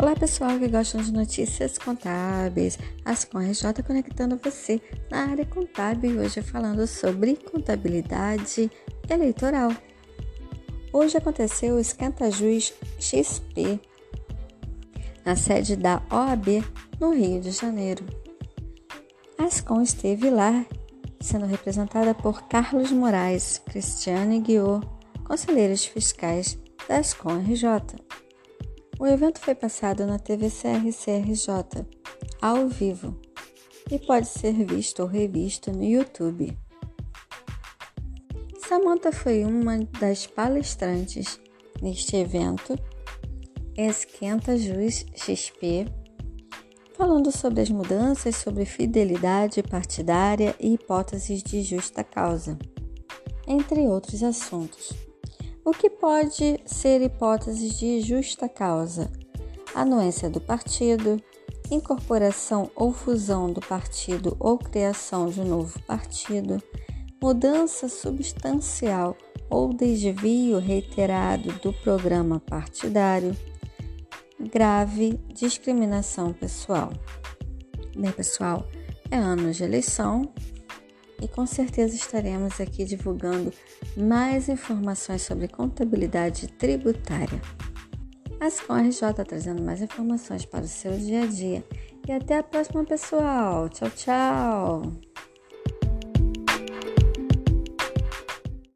Olá pessoal que gostam de notícias contábeis, Ascom RJ conectando você na área contábil e hoje falando sobre contabilidade eleitoral. Hoje aconteceu o Esquenta Juiz XP na sede da OAB no Rio de Janeiro. A Ascom esteve lá sendo representada por Carlos Moraes, Cristiane Guiô, conselheiros fiscais da Ascom RJ. O evento foi passado na TV CRCRJ, ao vivo, e pode ser visto ou revisto no YouTube. Samantha foi uma das palestrantes neste evento, Esquenta Jus XP, falando sobre as mudanças sobre fidelidade partidária e hipóteses de justa causa, entre outros assuntos. O que pode ser hipóteses de justa causa? Anuência do partido, incorporação ou fusão do partido ou criação de novo partido, mudança substancial ou desvio reiterado do programa partidário, grave discriminação pessoal. Bem, pessoal, é ano de eleição e com certeza estaremos aqui divulgando mais informações sobre contabilidade tributária. Ascom RJ trazendo mais informações para o seu dia a dia. E até a próxima, pessoal. Tchau, tchau!